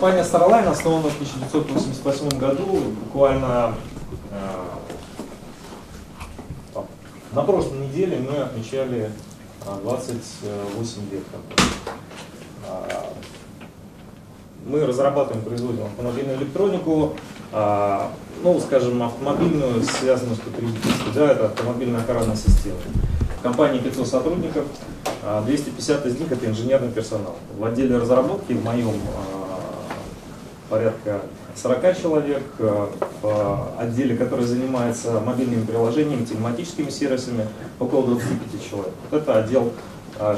Компания Starline основана в 1988 году, буквально э, на прошлой неделе мы отмечали 28 лет. А, мы разрабатываем, производим автомобильную электронику, а, ну, скажем, автомобильную, связанную с потребительской, да, это автомобильная охранная система. В компании 500 сотрудников, 250 а, из них это инженерный персонал. В отделе разработки в моем порядка 40 человек, в отделе, который занимается мобильными приложениями, телематическими сервисами, около 25 человек. Вот это отдел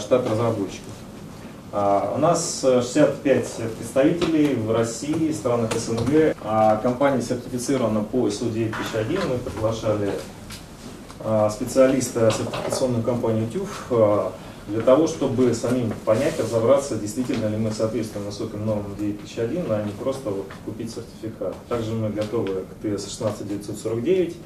штат разработчиков. А, у нас 65 представителей в России, странах СНГ. А, компания сертифицирована по ISO 9001. Мы приглашали специалиста сертификационную компанию ТЮФ для того, чтобы самим понять, разобраться, действительно ли мы соответствуем высоким нормам 9001, а не просто вот купить сертификат. Также мы готовы к ТС 16949.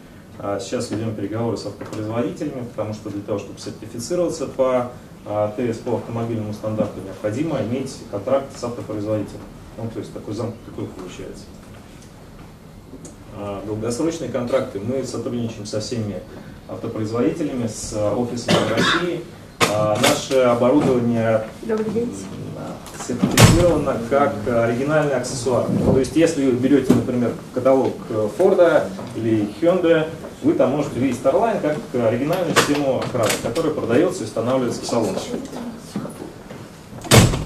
Сейчас ведем переговоры с автопроизводителями, потому что для того, чтобы сертифицироваться по а ТС по автомобильному стандарту необходимо иметь контракт с автопроизводителем. Ну, то есть такой замкнутый круг получается. А долгосрочные контракты мы сотрудничаем со всеми автопроизводителями, с офисами России. А наше оборудование сертифицировано как оригинальный аксессуар. То есть если вы берете, например, каталог Форда или Hyundai, вы там можете увидеть Starline как оригинальную систему охраны, которая продается и устанавливается в салоне.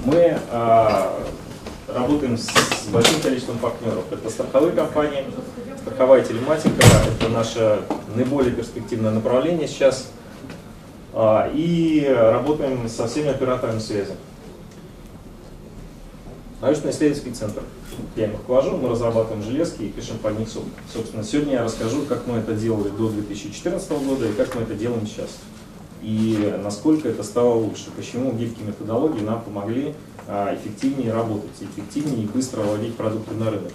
Мы а, работаем с большим количеством партнеров. Это страховые компании, страховая телематика, это наше наиболее перспективное направление сейчас. А, и работаем со всеми операторами связи. Научно-исследовательский центр я им руковожу, мы разрабатываем железки и пишем по них Собственно, сегодня я расскажу, как мы это делали до 2014 года и как мы это делаем сейчас. И насколько это стало лучше, почему гибкие методологии нам помогли а, эффективнее работать, эффективнее и быстро вводить продукты на рынок.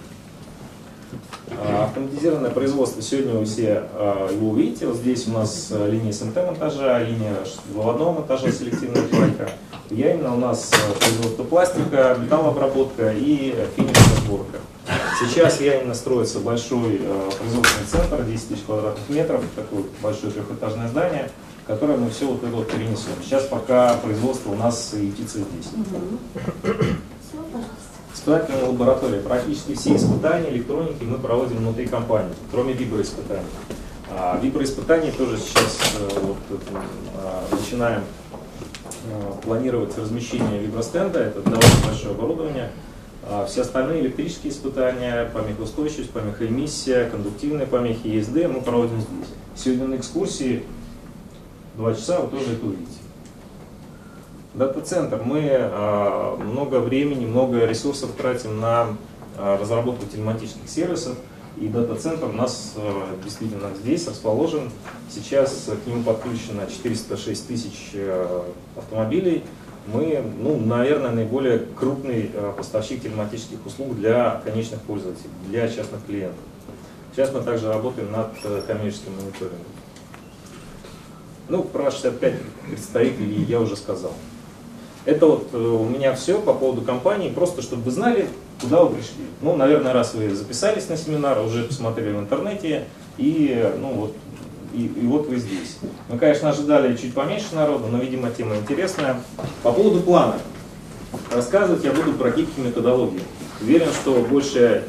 А, автоматизированное производство, сегодня вы все а, его увидите, вот здесь у нас линия СМТ-монтажа, линия выводного монтажа селективная пайка. Я именно у нас производство пластика, металлообработка и финишная сборка. Сейчас я именно строится большой производственный центр, 10 тысяч квадратных метров, такое большое трехэтажное здание, которое мы все вот это вот перенесем. Сейчас пока производство у нас ютится здесь. Испытательная лаборатория. Практически все испытания электроники мы проводим внутри компании, кроме виброиспытаний. А, виброиспытаний тоже сейчас э, вот, а, начинаем Э, планировать размещение вибростенда, это довольно большое оборудование. А все остальные электрические испытания, помехоустойчивость, помехоэмиссия, кондуктивные помехи, ESD мы проводим здесь. Сегодня на экскурсии два часа вы тоже это увидите. Дата-центр. Мы а, много времени, много ресурсов тратим на а, разработку телематических сервисов. И дата-центр у нас э, действительно здесь расположен. Сейчас к нему подключено 406 тысяч автомобилей. Мы, ну, наверное, наиболее крупный поставщик телематических услуг для конечных пользователей, для частных клиентов. Сейчас мы также работаем над коммерческим мониторингом. Ну, про 65 представителей я уже сказал. Это вот у меня все по поводу компании, просто чтобы вы знали, куда вы пришли. Ну, наверное, раз вы записались на семинар, уже посмотрели в интернете, и, ну, вот, и, и вот вы здесь. Мы, конечно, ожидали чуть поменьше народу, но, видимо, тема интересная. По поводу плана. Рассказывать я буду про гибкие методологии. Уверен, что большая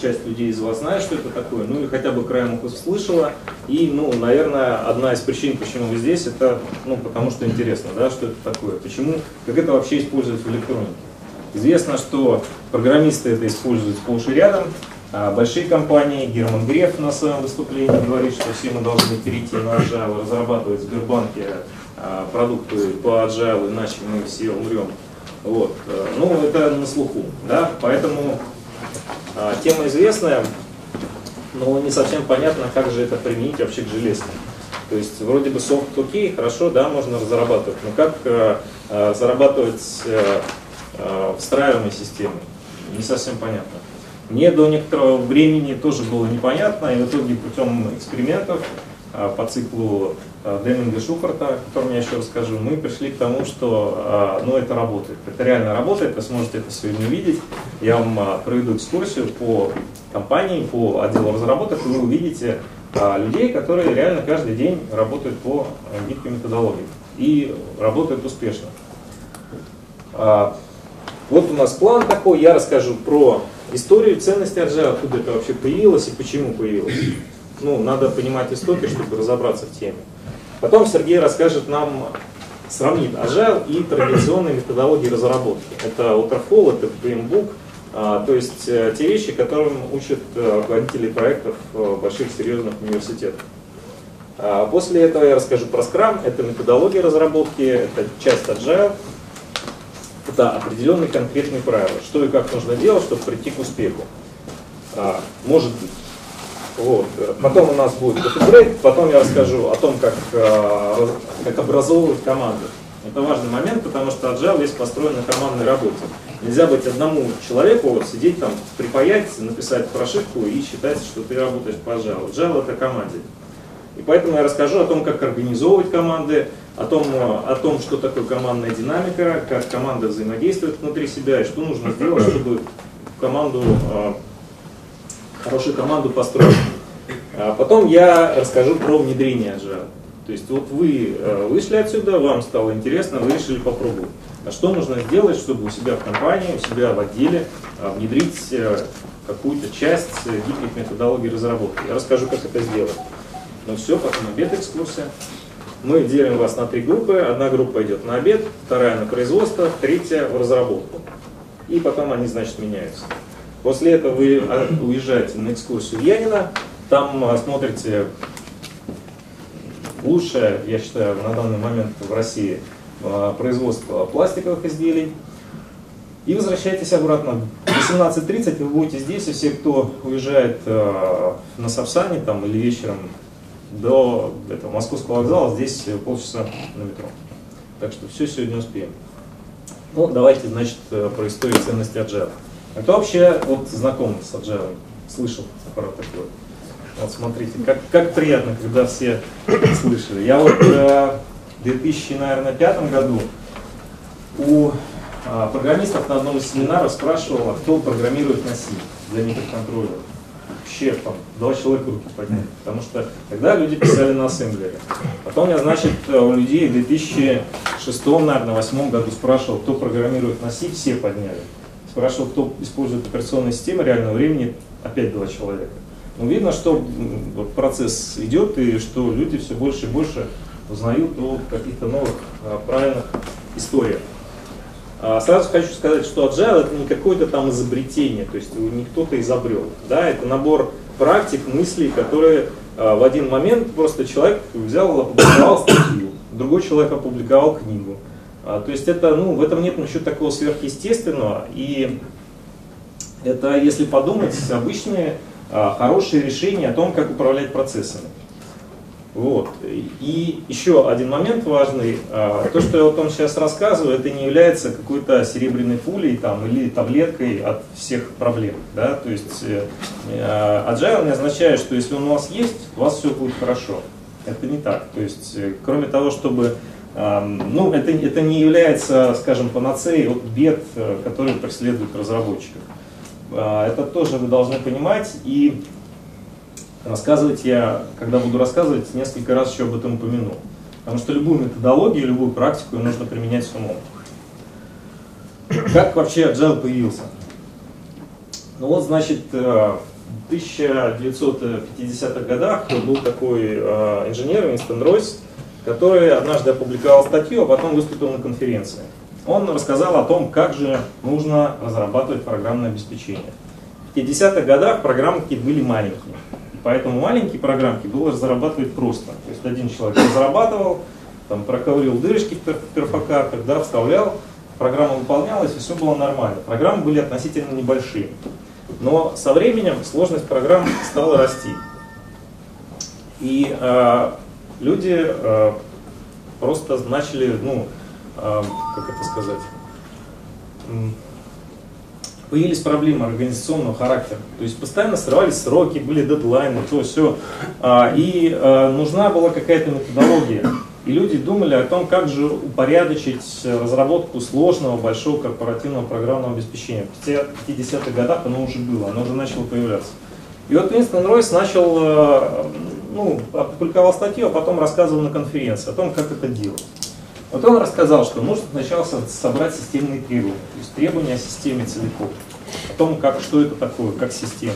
часть людей из вас знает, что это такое, ну или хотя бы краем уха слышала. И, ну, наверное, одна из причин, почему вы здесь, это, ну, потому что интересно, да, что это такое, почему, как это вообще использовать в электронике. Известно, что программисты это используют сплошь и рядом. А большие компании, Герман Греф на своем выступлении говорит, что все мы должны перейти на Agile, разрабатывать в Сбербанке а, продукты по Agile, иначе мы все умрем. Вот. Ну, это на слуху. Да? Поэтому тема известная, но не совсем понятно, как же это применить вообще к железке. То есть вроде бы софт окей, хорошо, да, можно разрабатывать, но как э, зарабатывать э, Э, встраиваемой системы. Не совсем понятно. Мне до некоторого времени тоже было непонятно, и в итоге путем экспериментов э, по циклу э, Деминга Шухарта, о котором я еще расскажу, мы пришли к тому, что ну, это работает. Это реально работает, вы сможете это сегодня увидеть. я вам проведу экскурсию по компании, по отделу разработок, и вы увидите людей, которые реально каждый день работают по гибкой методологии и работают успешно. Вот у нас план такой, я расскажу про историю ценности Agile, откуда это вообще появилось и почему появилось. Ну, надо понимать истоки, чтобы разобраться в теме. Потом Сергей расскажет нам, сравнит Agile и традиционные методологии разработки. Это Waterfall, это PMBOK, а, то есть э, те вещи, которым учат э, руководители проектов э, больших серьезных университетов. А, после этого я расскажу про Scrum, это методология разработки, это часть Agile, это определенные конкретные правила, что и как нужно делать, чтобы прийти к успеху. А, может быть. Вот. Потом у нас будет кофе потом я расскажу о том, как, как образовывать команду. Это важный момент, потому что agile весь построен на командной работе. Нельзя быть одному человеку, сидеть там, припаять, написать прошивку и считать, что ты работаешь по agile. Agile это команде. И поэтому я расскажу о том, как организовывать команды, о том, о том, что такое командная динамика, как команда взаимодействует внутри себя и что нужно сделать, чтобы команду, а, хорошую команду построить. А потом я расскажу про внедрение Agile. То есть вот вы э, вышли отсюда, вам стало интересно, вы решили попробовать. А что нужно сделать, чтобы у себя в компании, у себя в отделе э, внедрить э, какую-то часть гибких методологий разработки? Я расскажу, как это сделать. Ну все, потом обед экскурсия. Мы делим вас на три группы. Одна группа идет на обед, вторая на производство, третья в разработку. И потом они, значит, меняются. После этого вы уезжаете на экскурсию Янина, там смотрите лучшее, я считаю, на данный момент в России а, производство пластиковых изделий. И возвращайтесь обратно. В 18.30 вы будете здесь, и все, кто уезжает на Сапсане там, или вечером до этого, Московского вокзала, здесь полчаса на метро. Так что все сегодня успеем. Ну, давайте, значит, про историю ценности Agile. Это вообще вот знаком с Agile? Слышал про такое? Вот смотрите, как, как приятно, когда все слышали. Я вот э, в 2005 году у э, программистов на одном из семинаров спрашивал, а кто программирует на C для микроконтроллера. Вообще там два человека руки подняли, потому что тогда люди писали на ассемблере. Потом я, значит, у людей в 2006, наверное, 2008 году спрашивал, кто программирует на C, все подняли. Спрашивал, кто использует операционные системы реального времени, опять два человека. Ну, видно, что процесс идет и что люди все больше и больше узнают о каких-то новых а, правильных историях. А, сразу хочу сказать, что agile это не какое-то там изобретение, то есть не кто-то изобрел. Да, это набор практик, мыслей, которые а, в один момент просто человек взял, опубликовал статью, другой человек опубликовал книгу. А, то есть это, ну, в этом нет ничего такого сверхъестественного. И это, если подумать, обычные а, хорошие решения о том, как управлять процессами. Вот. И еще один момент важный. А, то, что я вот вам сейчас рассказываю, это не является какой-то серебряной пулей там, или таблеткой от всех проблем. Да? То есть э, э, agile не означает, что если он у вас есть, у вас все будет хорошо. Это не так. То есть, э, кроме того, чтобы ну, это, это не является, скажем, панацеей от бед, которые преследуют разработчиков. А, это тоже вы должны понимать. И рассказывать я, когда буду рассказывать, несколько раз еще об этом упомяну. Потому что любую методологию, любую практику нужно применять с умом. Как вообще Agile появился? Ну вот, значит, э, в 1950-х годах был такой э, инженер Винстон Ройс, который однажды опубликовал статью, а потом выступил на конференции он рассказал о том, как же нужно разрабатывать программное обеспечение. В 50-х годах программки были маленькие, поэтому маленькие программки было разрабатывать просто. То есть один человек разрабатывал, там, проковырил дырочки в перфокартах, да, вставлял, программа выполнялась, и все было нормально. Программы были относительно небольшие. Но со временем сложность программ стала расти. И э, люди э, просто начали, ну, как это сказать, появились проблемы организационного характера. То есть постоянно срывались сроки, были дедлайны, то все. А, и а, нужна была какая-то методология. И люди думали о том, как же упорядочить разработку сложного, большого корпоративного программного обеспечения. В 50-х годах оно уже было, оно уже начало появляться. И вот Уинстон Ройс начал, э, ну, опубликовал статью, а потом рассказывал на конференции о том, как это делать. Вот он рассказал, что нужно сначала собрать системные требования, то есть требования о системе целиком, о том, как, что это такое, как система.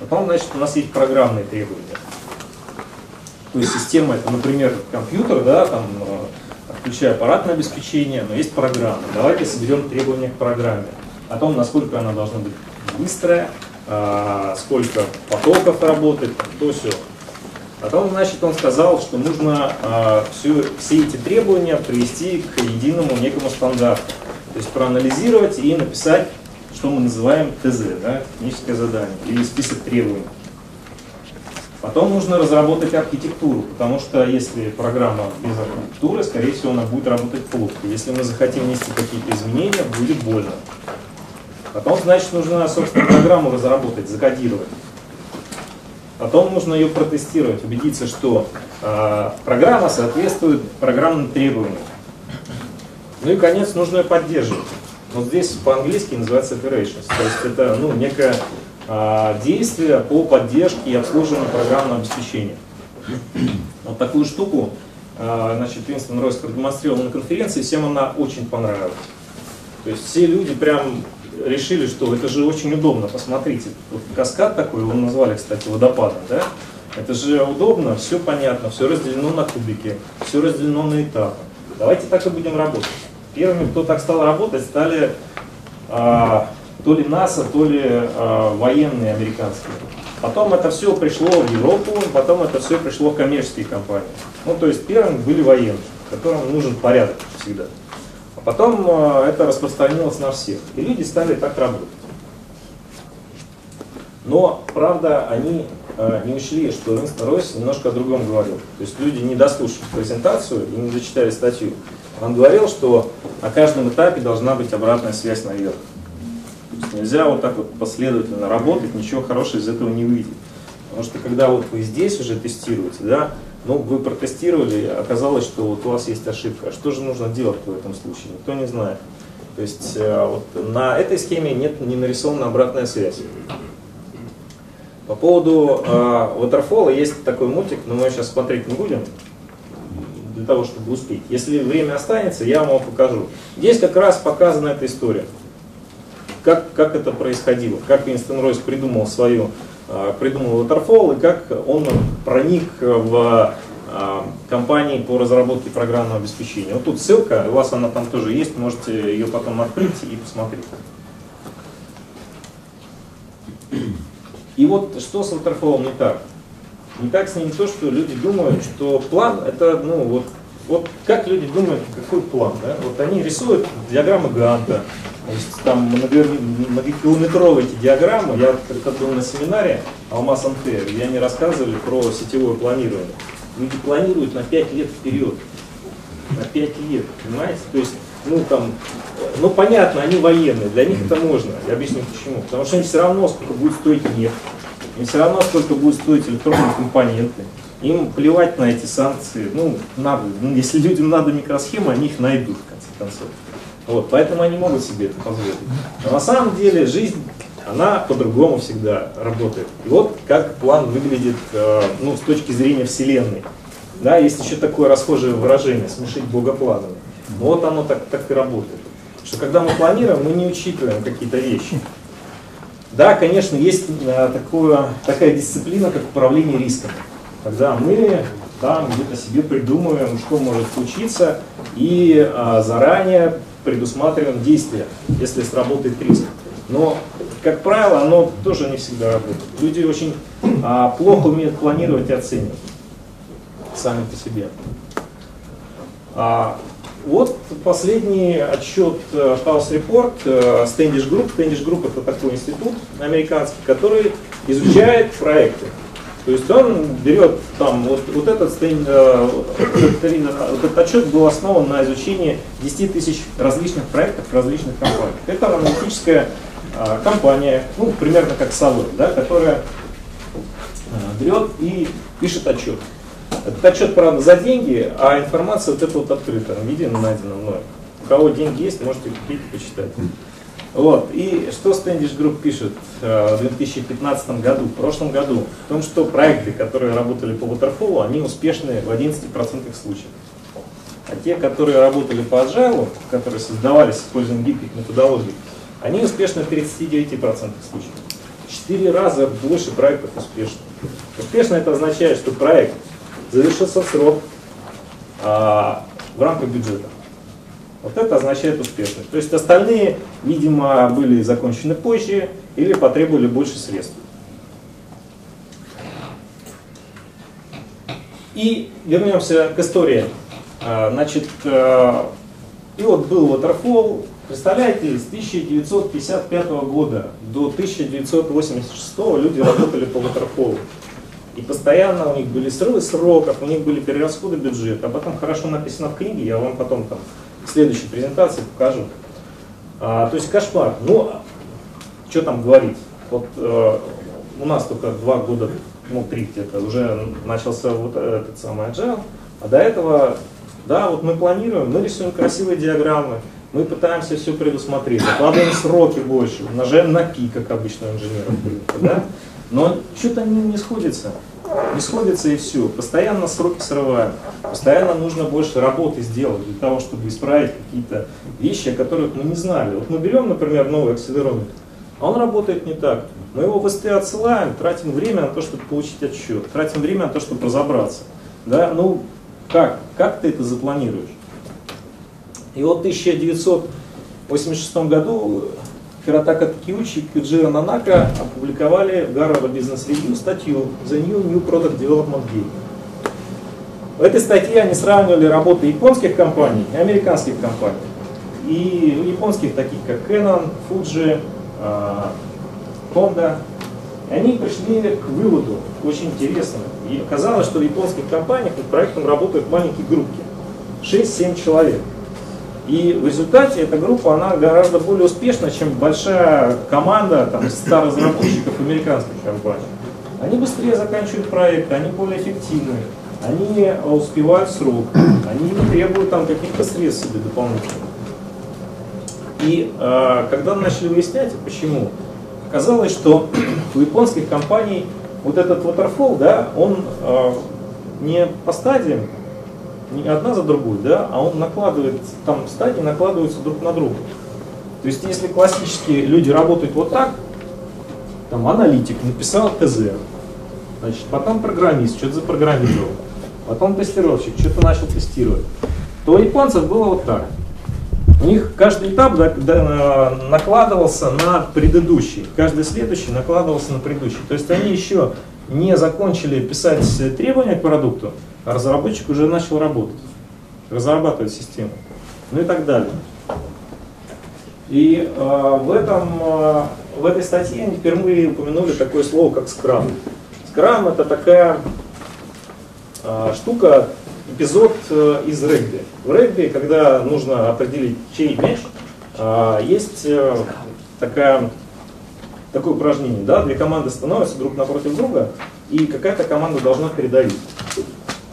Потом, значит, у нас есть программные требования. То есть система это, например, компьютер, да, там, э, включая аппаратное обеспечение, но есть программа. Давайте соберем требования к программе. О том, насколько она должна быть быстрая, а, сколько потоков работает, то все. Потом, значит, он сказал, что нужно а, все, все эти требования привести к единому некому стандарту. То есть проанализировать и написать, что мы называем ТЗ, да, техническое задание, или список требований. Потом нужно разработать архитектуру, потому что если программа без архитектуры, скорее всего, она будет работать плохо. Если мы захотим внести какие-то изменения, будет больно. Потом, значит, нужно, собственно, программу разработать, закодировать. Потом нужно ее протестировать, убедиться, что э, программа соответствует программным требованиям. Ну и, конец, нужно ее поддерживать. Вот здесь по-английски называется operations. То есть это ну, некое а, действия по поддержке и обслуживанию программного обеспечения. Вот такую штуку а, значит, Винстон Ройс продемонстрировал на конференции, всем она очень понравилась. То есть все люди прям решили, что это же очень удобно, посмотрите, вот каскад такой, его назвали, кстати, водопадом, да? Это же удобно, все понятно, все разделено на кубики, все разделено на этапы. Давайте так и будем работать. Первыми, кто так стал работать, стали а, то ли НАСА, то ли э, военные американские. Потом это все пришло в Европу, потом это все пришло в коммерческие компании. Ну, то есть первым были военные, которым нужен порядок всегда. Потом э, это распространилось на всех. И люди стали так работать. Но, правда, они э, не учли, что Винстон Ройс немножко о другом говорил. То есть люди не дослушали презентацию и не зачитали статью. Он говорил, что на каждом этапе должна быть обратная связь наверх. Нельзя вот так вот последовательно работать, ничего хорошего из этого не выйдет. Потому что когда вот вы здесь уже тестируете, да, ну, вы протестировали, оказалось, что вот у вас есть ошибка. Что же нужно делать в этом случае? Никто не знает. То есть э, вот на этой схеме нет не нарисована обратная связь. По поводу э, Waterfall есть такой мультик, но мы сейчас смотреть не будем, для того, чтобы успеть. Если время останется, я вам его покажу. Здесь как раз показана эта история как, как это происходило, как Винстон Ройс придумал свою, а, придумал Waterfall и как он проник в а, компании по разработке программного обеспечения. Вот тут ссылка, у вас она там тоже есть, можете ее потом открыть и посмотреть. И вот что с Waterfall не так? Не так с ним то, что люди думают, что план это, ну вот, вот как люди думают, какой план, да? Вот они рисуют диаграммы Ганта, там многокилометровые эти диаграммы, я как был на семинаре Алмаз МТ, где они рассказывали про сетевое планирование. Люди планируют на 5 лет вперед. На 5 лет, понимаете? То есть, ну там, ну понятно, они военные, для них это можно. Я объясню почему. Потому что им все равно сколько будет стоить нефть, им все равно сколько будет стоить электронные компоненты. Им плевать на эти санкции. Ну, надо. Если людям надо микросхемы, они их найдут, в конце концов. Вот, поэтому они могут себе это позволить. Но на самом деле жизнь, она по-другому всегда работает. И вот как план выглядит э, ну, с точки зрения Вселенной. Да, есть еще такое расхожее выражение, смешить богопланами. Но вот оно так, так и работает. Что когда мы планируем, мы не учитываем какие-то вещи. Да, конечно, есть э, такое, такая дисциплина, как управление рисками. Когда мы там где-то себе придумываем, что может случиться, и а, заранее предусматриваем действия, если сработает риск. Но, как правило, оно тоже не всегда работает. Люди очень а, плохо умеют планировать и оценивать сами по себе. А, вот последний отчет э, House Report э, Standish Group. Standish Group это такой институт американский, который изучает проекты. То есть он берет там, вот, вот этот, э, вот этот отчет был основан на изучении 10 тысяч различных проектов различных компаниях. Это аналитическая э, компания, ну, примерно как Savant, да, которая э, берет и пишет отчет. Этот отчет, правда, за деньги, а информация вот эта вот открыта, в виде найдена мной. У кого деньги есть, можете купить и почитать. Вот. И что Standish Group пишет э, в 2015 году, в прошлом году? В том, что проекты, которые работали по Waterfall, они успешны в 11% случаев. А те, которые работали по Agile, которые создавались с использованием гибких методологий, они успешны в 39% случаев. Четыре раза больше проектов успешно. Успешно это означает, что проект завершился в срок а, в рамках бюджета. Вот это означает успешность. То есть остальные, видимо, были закончены позже или потребовали больше средств. И вернемся к истории. А, значит, а, и вот был Waterfall, представляете, с 1955 года до 1986 люди работали по Waterfall. И постоянно у них были срывы сроков, у них были перерасходы бюджета. Об этом хорошо написано в книге, я вам потом там в следующей презентации покажу. А, то есть кошмар. Ну, что там говорить? Вот э, у нас только два года, ну три где-то, уже начался вот этот самый agile, а до этого, да, вот мы планируем, мы рисуем красивые диаграммы, мы пытаемся все предусмотреть, откладываем сроки больше, умножаем на пи, как обычно инженеров да? но что-то не, не сходится не сходится и все. Постоянно сроки срываем, постоянно нужно больше работы сделать для того, чтобы исправить какие-то вещи, о которых мы не знали. Вот мы берем, например, новый акселерометр, а он работает не так. Мы его в СТ отсылаем, тратим время на то, чтобы получить отчет, тратим время на то, чтобы разобраться. Да? Ну, как? Как ты это запланируешь? И вот в 1986 году Хиротака Такиучи и Кюджира Нанака опубликовали в Гарвард Business Review статью The New New Product Development Game. В этой статье они сравнивали работы японских компаний и американских компаний. И японских, таких как Canon, Fuji, а, Honda, и они пришли к выводу, очень интересному. И оказалось, что в японских компаниях над проектом работают маленькие группки, 6-7 человек. И в результате эта группа, она гораздо более успешна, чем большая команда там, 100 разработчиков американских компаний. Они быстрее заканчивают проекты, они более эффективны, они успевают срок, они не требуют там каких-то средств себе дополнительных. И э, когда начали выяснять, почему, оказалось, что у японских компаний вот этот waterfall, да, он э, не по стадиям, не одна за другой, да, а он накладывает, там стадии накладываются друг на друга. То есть если классические люди работают вот так, там аналитик написал ТЗ, значит, потом программист что-то запрограммировал, потом тестировщик что-то начал тестировать, то у японцев было вот так. У них каждый этап накладывался на предыдущий, каждый следующий накладывался на предыдущий. То есть они еще не закончили писать требования к продукту, а разработчик уже начал работать, разрабатывать систему, ну и так далее. И э, в, этом, э, в этой статье они впервые упомянули такое слово, как скрам. Скрам это такая э, штука, эпизод э, из регби. В регби, когда нужно определить чей мяч, э, есть э, такая, такое упражнение. Да? Две команды становятся друг напротив друга, и какая-то команда должна передавить.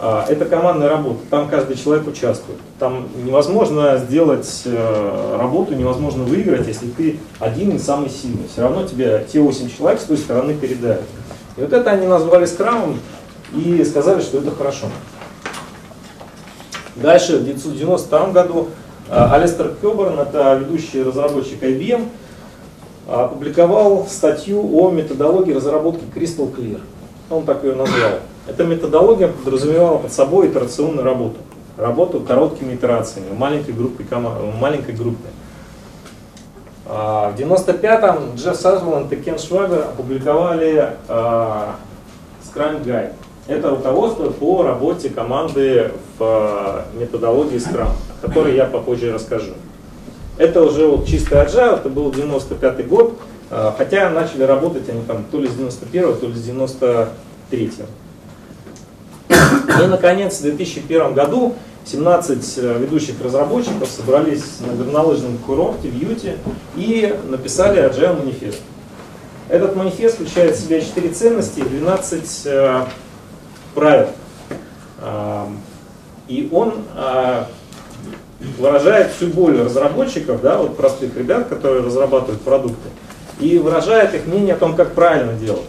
А, это командная работа, там каждый человек участвует. Там невозможно сделать э, работу, невозможно выиграть, если ты один и самый сильный. Все равно тебе те 8 человек с той стороны передают. И вот это они назвали скрамом и сказали, что это хорошо. Дальше, в 1992 году, э, Алистер Кёберн, это ведущий разработчик IBM, опубликовал статью о методологии разработки Crystal Clear. Он так ее назвал. Эта методология подразумевала под собой итерационную работу. Работу короткими итерациями, в маленькой группе. В маленькой группе. А, в 95-м Джефф Сазмланд и Кен Швабер опубликовали uh, Scrum Guide. Это руководство по работе команды в uh, методологии Scrum, о которой я попозже расскажу. Это уже вот чистый agile, это был 95 год, хотя начали работать они там то ли с 91 то ли с 93 -го. И, наконец, в 2001 году 17 э, ведущих разработчиков собрались на горнолыжном курорте в Юте и написали Agile манифест. Этот манифест включает в себя 4 ценности и 12 э, правил. И он выражает всю боль разработчиков, да, вот простых ребят, которые разрабатывают продукты, и выражает их мнение о том, как правильно делать.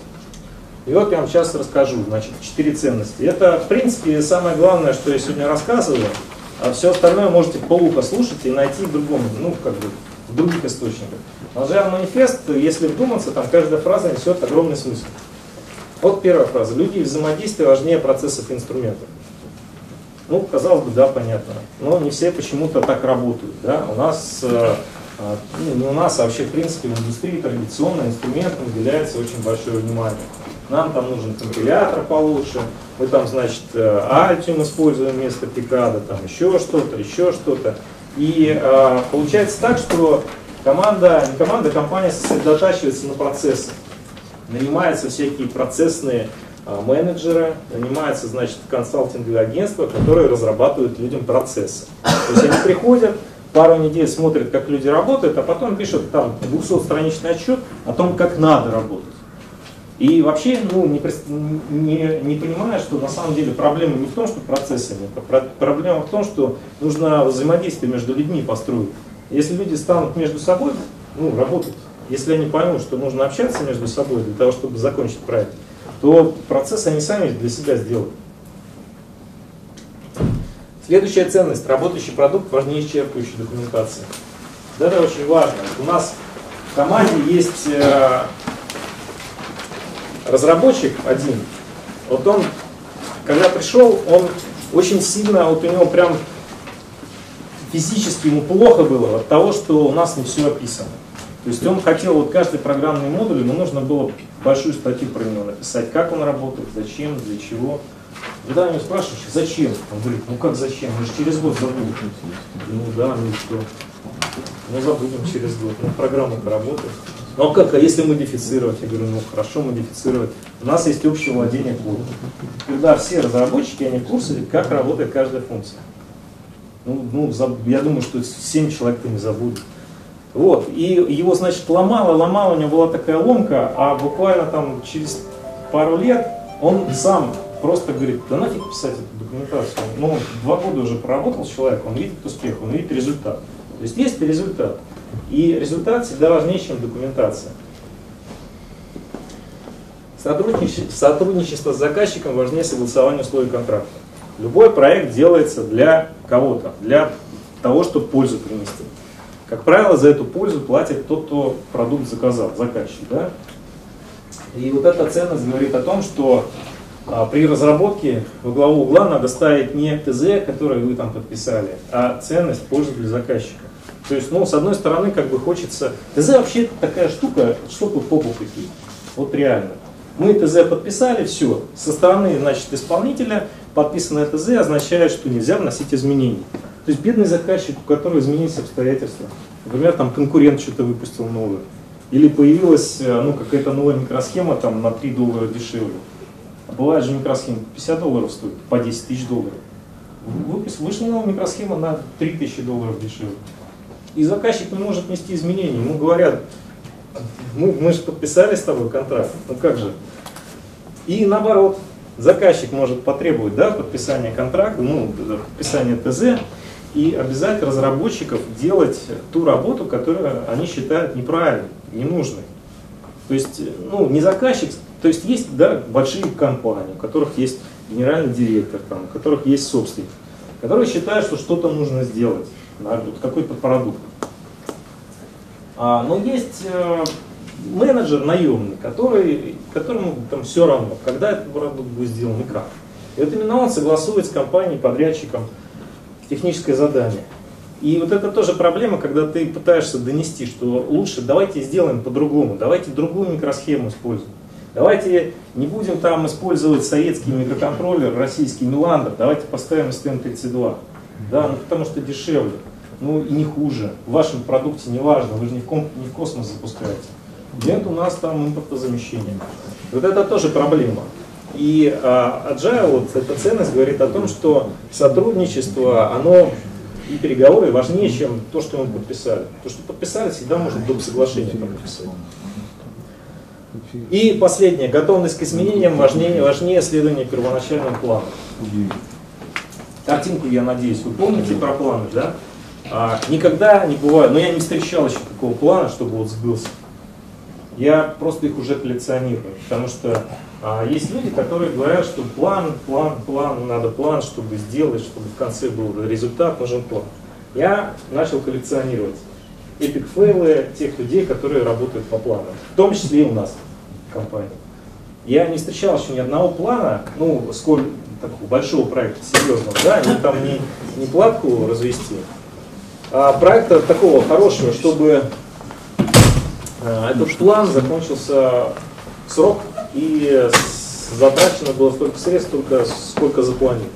И вот я вам сейчас расскажу, значит, четыре ценности. Это, в принципе, самое главное, что я сегодня рассказываю, а все остальное можете полухо слушать и найти в другом, ну, как бы, в других источниках. Agile манифест, если вдуматься, там каждая фраза несет огромный смысл. Вот первая фраза. Люди взаимодействия важнее процессов и инструментов. Ну, казалось бы, да, понятно. Но не все почему-то так работают. Да? У нас, э, э, ну, не у нас, а вообще, в принципе, в индустрии традиционно инструментам уделяется очень большое внимание. Нам там нужен компилятор получше, мы там, значит, э, Altium используем вместо Пикада, там еще что-то, еще что-то. И э, получается так, что команда, не команда, а компания сосредотачивается на процессах. Нанимаются всякие процессные э, менеджеры, нанимаются, значит, консалтинговые агентства, которые разрабатывают людям процессы. То есть они приходят, пару недель смотрят, как люди работают, а потом пишут там 200-страничный отчет о том, как надо работать. И вообще ну, не, не, не понимая, что на самом деле проблема не в том, что процессы нет, а проблема в том, что нужно взаимодействие между людьми построить. Если люди станут между собой ну, работать, если они поймут, что нужно общаться между собой для того, чтобы закончить проект, то процесс они сами для себя сделают. Следующая ценность. Работающий продукт важнее исчерпывающей документации. Это очень важно. У нас в команде есть э, разработчик один, вот он, когда пришел, он очень сильно, вот у него прям физически ему плохо было от того, что у нас не все описано. То есть он хотел вот каждый программный модуль, ему нужно было большую статью про него написать, как он работает, зачем, для чего. Когда его спрашиваешь, зачем? Он говорит, ну как зачем? Мы же через год забудем. Ну да, ну что? Ну забудем через год. Ну программа поработает. Ну а как, а если модифицировать? Я говорю, ну хорошо модифицировать. У нас есть общее владение кодом. Когда все разработчики, они в курсе, как работает каждая функция. Ну, ну, я думаю, что 7 человек-то не забудет. Вот, и его, значит, ломало, ломало, у него была такая ломка, а буквально там через пару лет он сам просто говорит, да нафиг писать эту документацию. Ну, два года уже проработал человек, он видит успех, он видит результат. То есть есть результат. И результат всегда важнее, чем документация. Сотрудничество, сотрудничество с заказчиком важнее согласования условий контракта. Любой проект делается для кого-то, для того, чтобы пользу принести. Как правило, за эту пользу платит тот, кто продукт заказал, заказчик. Да? И вот эта ценность говорит о том, что а, при разработке во главу угла надо ставить не ТЗ, который вы там подписали, а ценность пользы для заказчика. То есть, ну, с одной стороны, как бы хочется... ТЗ вообще такая штука, что тут попу какие. Вот реально. Мы ТЗ подписали, все. Со стороны, значит, исполнителя подписанное ТЗ означает, что нельзя вносить изменения. То есть бедный заказчик, у которого изменились обстоятельства. Например, там конкурент что-то выпустил новое. Или появилась э, ну, какая-то новая микросхема там, на 3 доллара дешевле. А бывает же микросхема 50 долларов стоит, по 10 тысяч долларов. Выпуск, вышла новая микросхема на 3 тысячи долларов дешевле. И заказчик не может внести изменения. Ему говорят, мы, мы же подписали с тобой контракт, ну как же. И наоборот, заказчик может потребовать да, подписания контракта, ну, подписания ТЗ, и обязать разработчиков делать ту работу, которую они считают неправильной, ненужной. То есть, ну, не заказчик, то есть есть да, большие компании, у которых есть генеральный директор, там, у которых есть собственник, которые считают, что что-то нужно сделать на какой-то продукт. А, но есть э, менеджер наемный, который, которому там все равно, когда этот продукт будет сделан и как. И вот именно он согласует с компанией, подрядчиком техническое задание. И вот это тоже проблема, когда ты пытаешься донести, что лучше давайте сделаем по-другому, давайте другую микросхему используем. Давайте не будем там использовать советский микроконтроллер, российский Миландер, давайте поставим STM32. Да, ну потому что дешевле ну и не хуже. В вашем продукте не важно, вы же не в, ком, не в космос запускаете. Нет у нас там импортозамещение. Вот это тоже проблема. И а, Agile, вот эта ценность говорит о том, что сотрудничество, оно и переговоры важнее, чем то, что мы подписали. То, что подписали, всегда можно доп. соглашения подписать. И последнее, готовность к изменениям важнее, важнее следования первоначальному плану. картинку, я надеюсь, вы помните про планы, да? А, никогда не бывает, но я не встречал еще такого плана, чтобы вот сбылся. Я просто их уже коллекционирую, потому что а, есть люди, которые говорят, что план, план, план, надо план, чтобы сделать, чтобы в конце был результат, нужен план. Я начал коллекционировать эпик фейлы тех людей, которые работают по плану, в том числе и у нас в компании. Я не встречал еще ни одного плана, ну, сколь такого большого проекта, серьезного, да, не там не, не платку развести, проекта такого хорошего, чтобы э, этот план закончился срок и затрачено было столько средств, только сколько запланировано.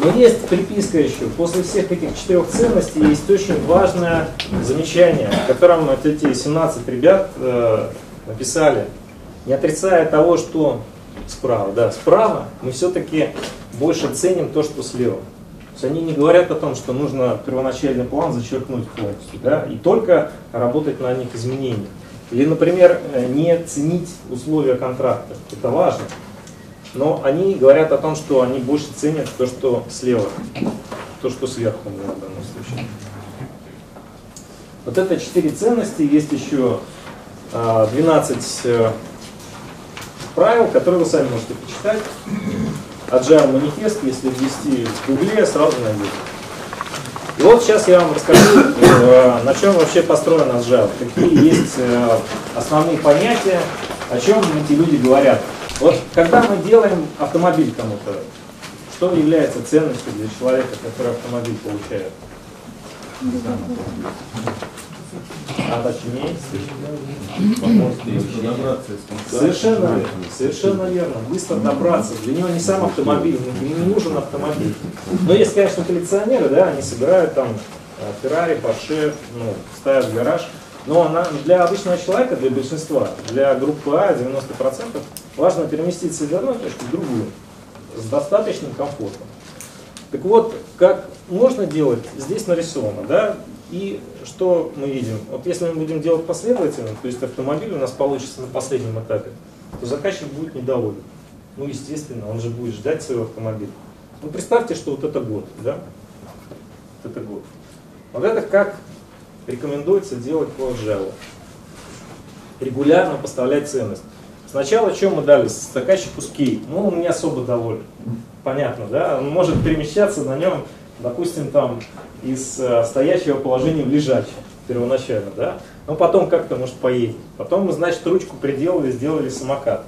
Но есть приписка еще. После всех этих четырех ценностей есть очень важное замечание, в котором эти 17 ребят э, написали, не отрицая того, что справа. Да, справа мы все-таки больше ценим то, что слева. Есть они не говорят о том, что нужно первоначальный план зачеркнуть полностью, да, и только работать на них изменения. Или, например, э, не ценить условия контракта. Это важно. Но они говорят о том, что они больше ценят то, что слева, то, что сверху в данном случае. Вот это четыре ценности. Есть еще 12 а, э, правил, которые вы сами можете почитать. Agile манифест, если ввести в гугле, сразу найдете. И вот сейчас я вам расскажу, э, на чем вообще построен Agile, какие есть э, основные понятия, о чем эти люди говорят. Вот когда мы делаем автомобиль кому-то, что является ценностью для человека, который автомобиль получает? А точнее, совершенно верно, совершенно верно, быстро добраться. Для него не сам автомобиль, ему не нужен автомобиль. Но есть, конечно, коллекционеры, да, они собирают там Феррари, Porsche, ну, ставят в гараж. Но она, для обычного человека, для большинства, для группы А 90% важно переместиться из одной точки в другую с достаточным комфортом. Так вот, как можно делать, здесь нарисовано, да, и что мы видим? Вот если мы будем делать последовательно, то есть автомобиль у нас получится на последнем этапе, то заказчик будет недоволен. Ну, естественно, он же будет ждать своего автомобиля. Ну, представьте, что вот это год, да? Вот это год. Вот это как рекомендуется делать по Agile. Регулярно поставлять ценность. Сначала что мы дали? Заказчику скей. Ну, он не особо доволен. Понятно, да? Он может перемещаться на нем, допустим, там из э, стоящего положения в лежачее первоначально, да? Но потом как-то, может, поедет. Потом мы, значит, ручку приделали, сделали самокат.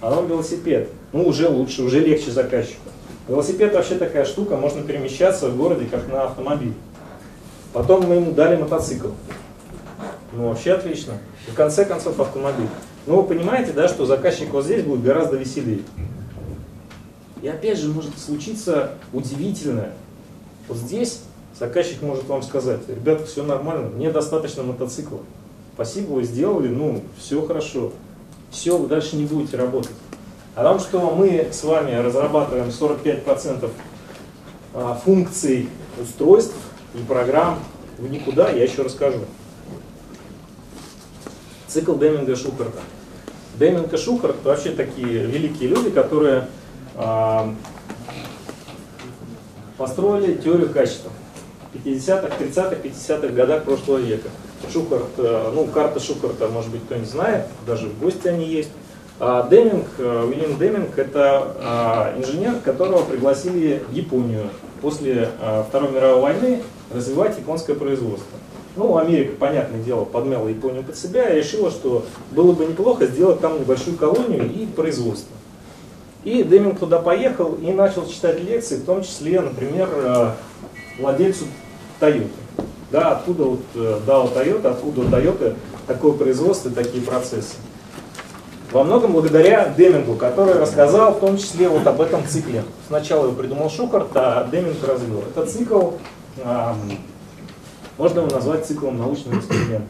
А он велосипед. Ну, уже лучше, уже легче заказчику. Велосипед вообще такая штука, можно перемещаться в городе, как на автомобиле. Потом мы ему дали мотоцикл. Ну, вообще отлично. И в конце концов автомобиль. Ну, вы понимаете, да, что заказчик вот здесь будет гораздо веселее. И опять же может случиться удивительное. Вот здесь заказчик может вам сказать, ребята, все нормально, мне достаточно мотоцикла. Спасибо, вы сделали, ну, все хорошо. Все, вы дальше не будете работать. А том, что мы с вами разрабатываем 45% а, функций устройств и программ в никуда, я еще расскажу. Цикл Деминга Шухарта. Деминг и Шухарт вообще такие великие люди, которые а, построили теорию качества. 50-х, 30-х, 50-х годах прошлого века. Шухарт, э, ну, карта Шухарта, может быть, кто не знает, даже в гости они есть. А Деминг, э, Уильям Деминг, это а, инженер, которого пригласили в Японию после а, Второй мировой войны развивать японское производство. Ну, Америка, понятное дело, подмяла Японию под себя и решила, что было бы неплохо сделать там небольшую колонию и производство. И Деминг туда поехал и начал читать лекции, в том числе, например, э, владельцу Toyota. Да, откуда вот DAO Toyota, откуда у Toyota такое производство и такие процессы. Во многом благодаря Демингу, который рассказал в том числе вот об этом цикле. Сначала его придумал Шухарт, а Деминг развил. Этот цикл можно его назвать циклом научного эксперимента.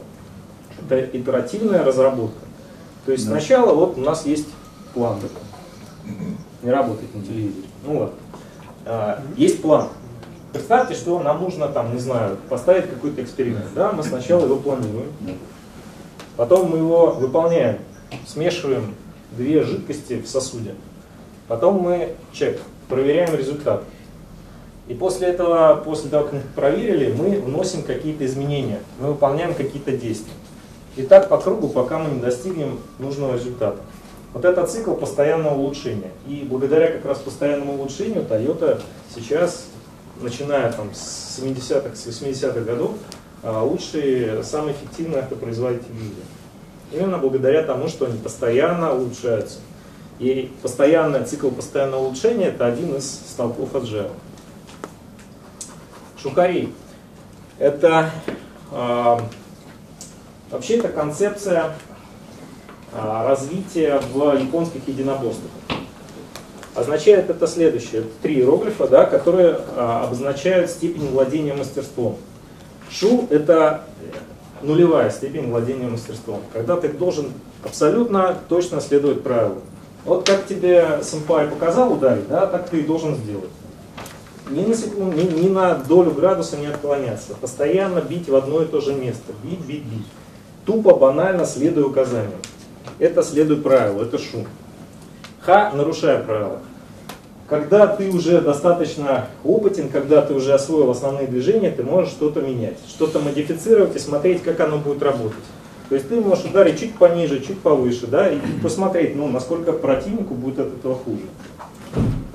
Это итеративная разработка. То есть сначала вот у нас есть план Не работает на телевизоре. Ну ладно. А, есть план. Представьте, что нам нужно там, не знаю, поставить какой-то эксперимент. Да, мы сначала его планируем, потом мы его выполняем смешиваем две жидкости в сосуде. Потом мы чек проверяем результат. И после этого, после того, как мы проверили, мы вносим какие-то изменения, мы выполняем какие-то действия. И так по кругу, пока мы не достигнем нужного результата. Вот это цикл постоянного улучшения. И благодаря как раз постоянному улучшению Toyota сейчас, начиная там, с 70-х, с 80-х годов, а, лучшие, самые эффективные автопроизводители в. Именно благодаря тому, что они постоянно улучшаются. И постоянный цикл постоянного улучшения это один из столпов Agile. Шукари. Это э, вообще это концепция э, развития в японских единоборствах. Означает это следующее. Это три иероглифа, да, которые э, обозначают степень владения мастерством. Шу – это нулевая степень владения мастерством, когда ты должен абсолютно точно следовать правилам. Вот как тебе сэмпай показал ударить, да, так ты и должен сделать. Ни на, секунду, ни, ни на долю градуса не отклоняться. Постоянно бить в одно и то же место. Бить, бить, бить. Тупо, банально следуя указаниям. Это следует правилу, это шум. Ха, нарушая правила. Когда ты уже достаточно опытен, когда ты уже освоил основные движения, ты можешь что-то менять, что-то модифицировать и смотреть, как оно будет работать. То есть ты можешь ударить чуть пониже, чуть повыше, да, и посмотреть, ну, насколько противнику будет от этого хуже.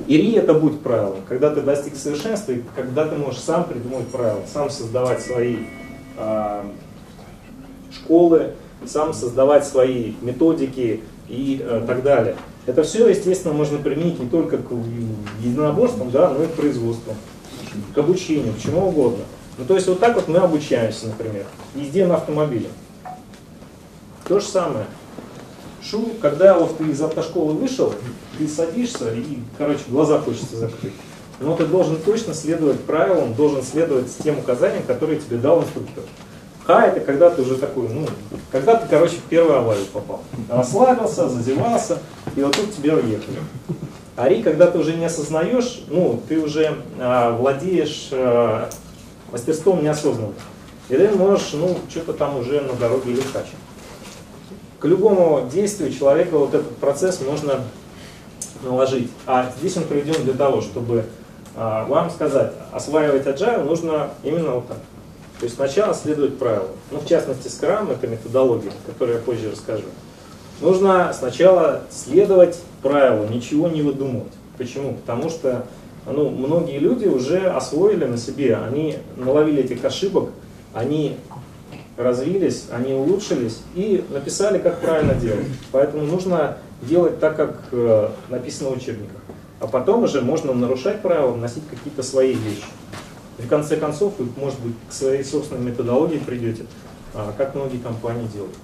Ири это будет правилом, когда ты достиг совершенства, и когда ты можешь сам придумать правила, сам создавать свои э, школы, сам создавать свои методики и э, так далее. Это все, естественно, можно применить не только к единоборствам, да, но и к производству, к обучению, к чему угодно. Ну, то есть вот так вот мы обучаемся, например, езде на автомобиле. То же самое. Шу, когда вот ты из автошколы вышел, ты садишься и, короче, глаза хочется закрыть. Но ты должен точно следовать правилам, должен следовать тем указаниям, которые тебе дал инструктор. Ха это когда ты уже такой, ну, когда ты, короче, в первую аварию попал. Расслабился, зазевался, и вот тут тебе уехали. А ри, когда ты уже не осознаешь, ну, ты уже а, владеешь а, мастерством неосознанно. И ты можешь, ну, что-то там уже на дороге или. К любому действию человека вот этот процесс можно наложить. А здесь он приведен для того, чтобы а, вам сказать, осваивать agile нужно именно вот так. То есть сначала следует правилам. Ну, в частности, Scrum это методология, которую я позже расскажу. Нужно сначала следовать правилу, ничего не выдумывать. Почему? Потому что ну, многие люди уже освоили на себе, они наловили этих ошибок, они развились, они улучшились и написали, как правильно делать. Поэтому нужно делать так, как э, написано в учебниках. А потом уже можно нарушать правила, вносить какие-то свои вещи. И в конце концов, вы, может быть, к своей собственной методологии придете, а, как многие компании делают.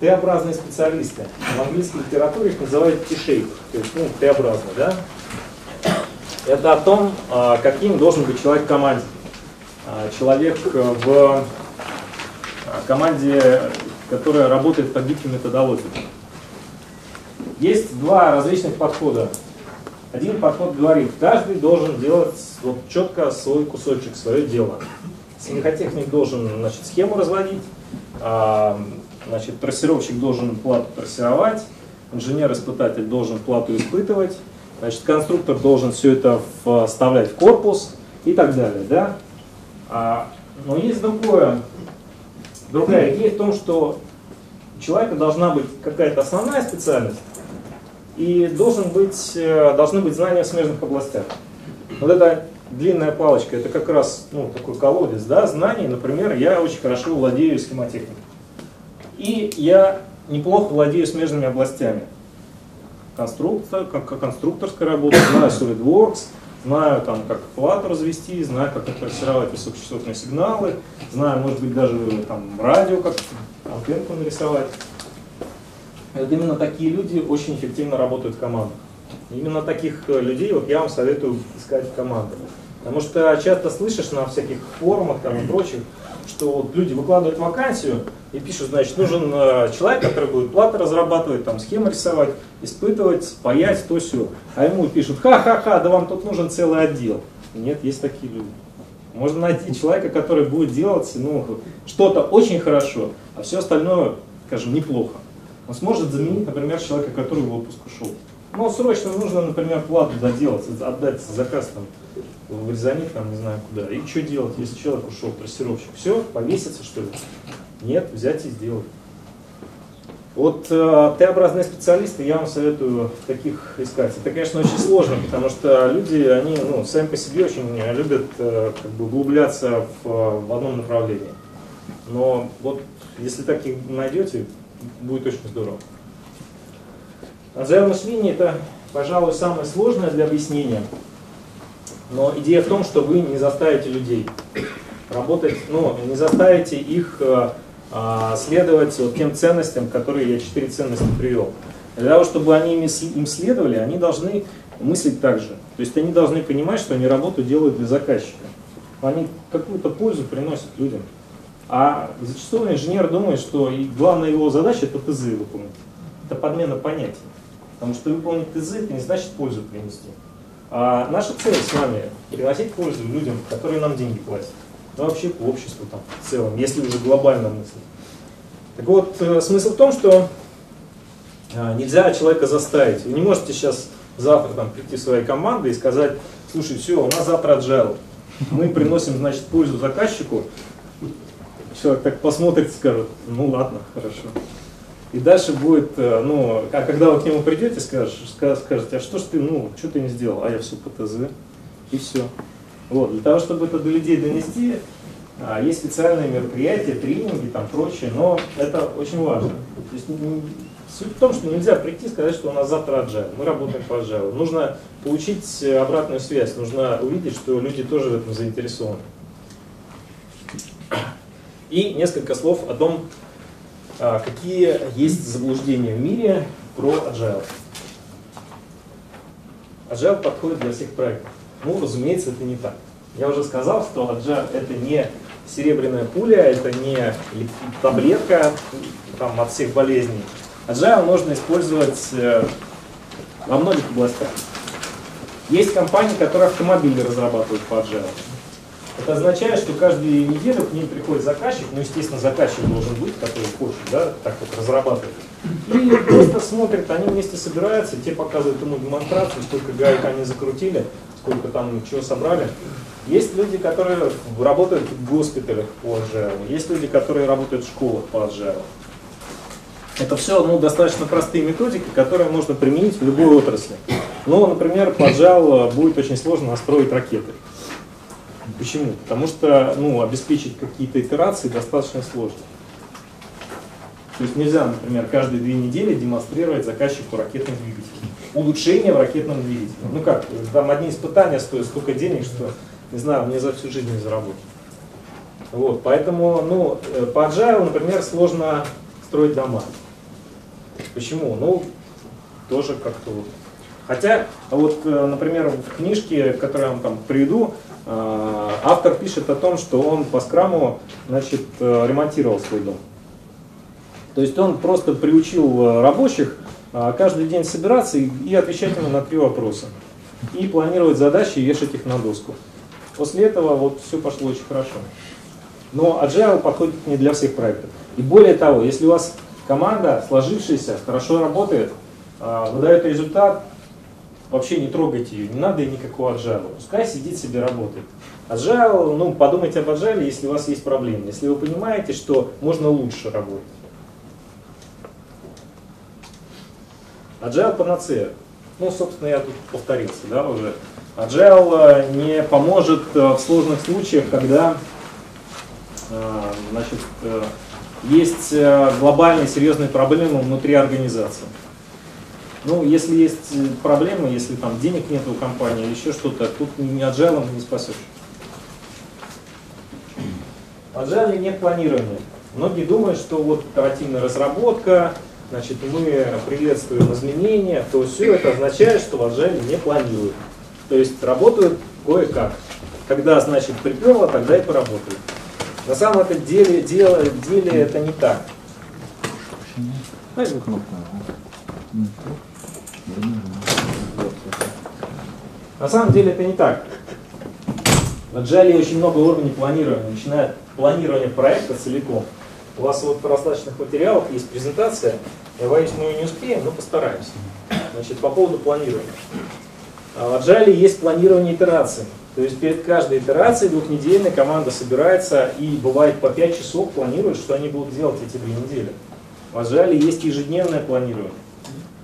Т-образные специалисты. В английской литературе их называют T-shape, то есть ну, Т-образный. Да? Это о том, а, каким должен быть человек в команде. А, человек в команде, которая работает по гибким методологиям. Есть два различных подхода один подход говорит, каждый должен делать вот четко свой кусочек, свое дело. Синхотехник должен значит, схему разводить, а, значит, трассировщик должен плату трассировать, инженер-испытатель должен плату испытывать, значит, конструктор должен все это вставлять в корпус и так далее. Да? А, но есть другое, другая идея в том, что у человека должна быть какая-то основная специальность, и должен быть, э, должны быть знания в смежных областях. Вот эта длинная палочка, это как раз ну, такой колодец да, знаний. Например, я очень хорошо владею схемотехникой. И я неплохо владею смежными областями. Конструктор, как, конструкторская работа, знаю SolidWorks, знаю, там, как плату развести, знаю, как отрасировать высокочастотные сигналы, знаю, может быть, даже там, радио, как антенку нарисовать. Вот именно такие люди очень эффективно работают в командах. Именно таких э, людей вот я вам советую искать в командах. Потому что часто слышишь на всяких форумах там и прочих, что вот люди выкладывают вакансию и пишут, значит, нужен э, человек, который будет платы разрабатывать, там, схемы рисовать, испытывать, паять, то все. А ему пишут, ха-ха-ха, да вам тут нужен целый отдел. Нет, есть такие люди. Можно найти человека, который будет делать ну, что-то очень хорошо, а все остальное, скажем, неплохо. Он сможет заменить, например, человека, который в отпуск ушел. Ну, срочно нужно, например, плату доделать, отдать заказ там в резоник, там, не знаю куда. И что делать, если человек ушел, трассировщик? Все, повеситься, что ли? Нет, взять и сделать. Вот э, Т-образные специалисты, я вам советую таких искать. Это, конечно, очень сложно, потому что люди, они ну, сами по себе очень любят э, как бы углубляться в, в одном направлении. Но вот если таких найдете, будет очень здорово. Agile мышление это, пожалуй, самое сложное для объяснения. Но идея в том, что вы не заставите людей работать, ну, не заставите их э, а, следовать вот тем ценностям, которые я четыре ценности привел. Для того, чтобы они им следовали, они должны мыслить так же. То есть они должны понимать, что они работу делают для заказчика. Они какую-то пользу приносят людям. А зачастую инженер думает, что главная его задача это ТЗ выполнить. Это подмена понятий. Потому что выполнить ТЗ это не значит пользу принести. А наша цель с вами приносить пользу людям, которые нам деньги платят но вообще по обществу там, в целом, если уже глобально мыслить. Так вот, э, смысл в том, что э, нельзя человека заставить. Вы не можете сейчас завтра там, прийти в своей команды и сказать, слушай, все, у нас завтра agile. Мы приносим, значит, пользу заказчику. Человек так посмотрит и скажет, ну ладно, хорошо. И дальше будет, э, ну, а когда вы к нему придете, скажешь, скажете, а что ж ты, ну, что ты не сделал? А я все по ТЗ. И все. Вот. Для того, чтобы это до людей донести, а, есть специальные мероприятия, тренинги, там прочее, но это очень важно. То есть, суть в том, что нельзя прийти и сказать, что у нас завтра agile, мы работаем по agile. Нужно получить обратную связь, нужно увидеть, что люди тоже в этом заинтересованы. И несколько слов о том, а, какие есть заблуждения в мире про agile. Agile подходит для всех проектов. Ну, разумеется, это не так. Я уже сказал, что Agile это не серебряная пуля, это не таблетка там, от всех болезней. Agile можно использовать э, во многих областях. Есть компании, которые автомобили разрабатывают по Agile. Это означает, что каждую неделю к ним приходит заказчик, ну, естественно, заказчик должен быть, который хочет, да, так вот разрабатывать. И просто смотрит, они вместе собираются, те показывают ему демонстрацию, сколько гаек они закрутили, сколько там чего собрали. Есть люди, которые работают в госпиталях по Agile, есть люди, которые работают в школах по Agile. Это все ну, достаточно простые методики, которые можно применить в любой отрасли. Ну, например, по Agile будет очень сложно настроить ракеты. Почему? Потому что ну, обеспечить какие-то итерации достаточно сложно. То есть нельзя, например, каждые две недели демонстрировать заказчику ракетный двигатель. Улучшение в ракетном двигателе. Ну как, там одни испытания стоят столько денег, что, не знаю, мне за всю жизнь не заработать. Вот, поэтому, ну, э, по Agile, например, сложно строить дома. Почему? Ну, тоже как-то вот. Хотя, вот, э, например, в книжке, которую я вам там приведу, автор пишет о том, что он по скраму, значит, ремонтировал свой дом. То есть он просто приучил э, рабочих каждый день собираться и отвечать ему на три вопроса. И планировать задачи и вешать их на доску. После этого вот все пошло очень хорошо. Но Agile подходит не для всех проектов. И более того, если у вас команда, сложившаяся, хорошо работает, выдает результат, вообще не трогайте ее, не надо ей никакого Agile. Пускай сидит себе работает. Agile, ну подумайте об Agile, если у вас есть проблемы, если вы понимаете, что можно лучше работать. Agile панацея. Ну, собственно, я тут повторился, да, уже. Agile э, не поможет э, в сложных случаях, когда э, значит, есть глобальные серьезные проблемы внутри организации. Ну, если есть проблемы, если там денег нет у компании или еще что-то, тут не agile не спасешь. Agile нет планирования. Многие думают, что вот оперативная разработка, значит, мы приветствуем изменения, то все это означает, что в Agile не планируют. То есть работают кое-как. Когда, значит, приперло, тогда и поработают. На самом деле, дело, деле это не так. На самом деле это не так. В Agile очень много уровней планирования, начиная планирование проекта целиком. У вас вот в раздаточных материалах есть презентация. Я боюсь, мы ее не успеем, но постараемся. Значит, по поводу планирования. А в Agile есть планирование итераций. То есть перед каждой итерацией двухнедельной команда собирается и бывает по 5 часов планирует, что они будут делать эти две недели. В Agile есть ежедневное планирование.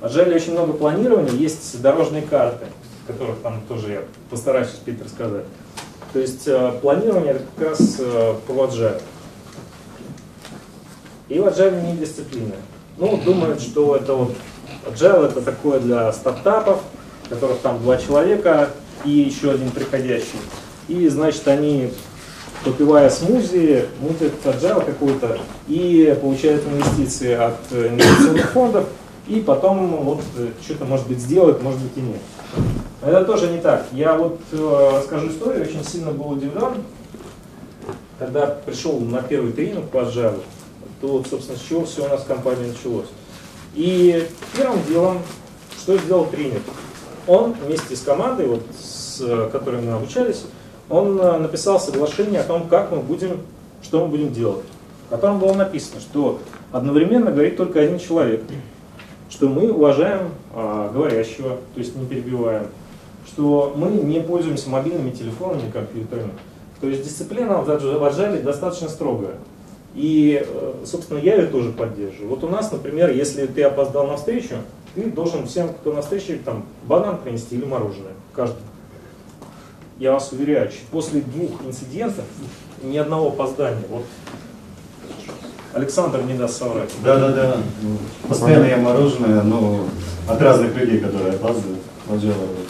В Agile очень много планирования, есть дорожные карты, которых там тоже я постараюсь успеть рассказать. То есть э, планирование это как раз э, про Agile. И в Agile не дисциплина. Ну, думают, что это вот Agile это такое для стартапов, которых там два человека, и еще один приходящий. И, значит, они, попивая смузи, мутят agile какой-то и получают инвестиции от инвестиционных фондов, и потом вот э, что-то, может быть, сделают, может быть, и нет. Это тоже не так. Я вот э, расскажу историю, очень сильно был удивлен, когда пришел на первый тренинг по agile, то, собственно, с чего все у нас в компании началось. И первым делом, что сделал тренер? Он вместе с командой, вот, с которой мы обучались, он э, написал соглашение о том, как мы будем, что мы будем делать. В котором было написано, что одновременно говорит только один человек, что мы уважаем а, говорящего, то есть не перебиваем, что мы не пользуемся мобильными телефонами компьютерами. То есть дисциплина в Agile достаточно строгая. И, э, собственно, я ее тоже поддерживаю. Вот у нас, например, если ты опоздал на встречу, ты должен всем, кто на встрече, там, банан принести или мороженое. Каждый. Я вас уверяю, после двух инцидентов ни одного опоздания. Вот Александр не даст соврать. Да, да, да. Постоянно я мороженое, но от разных людей, которые опаздывают. Поджаловали.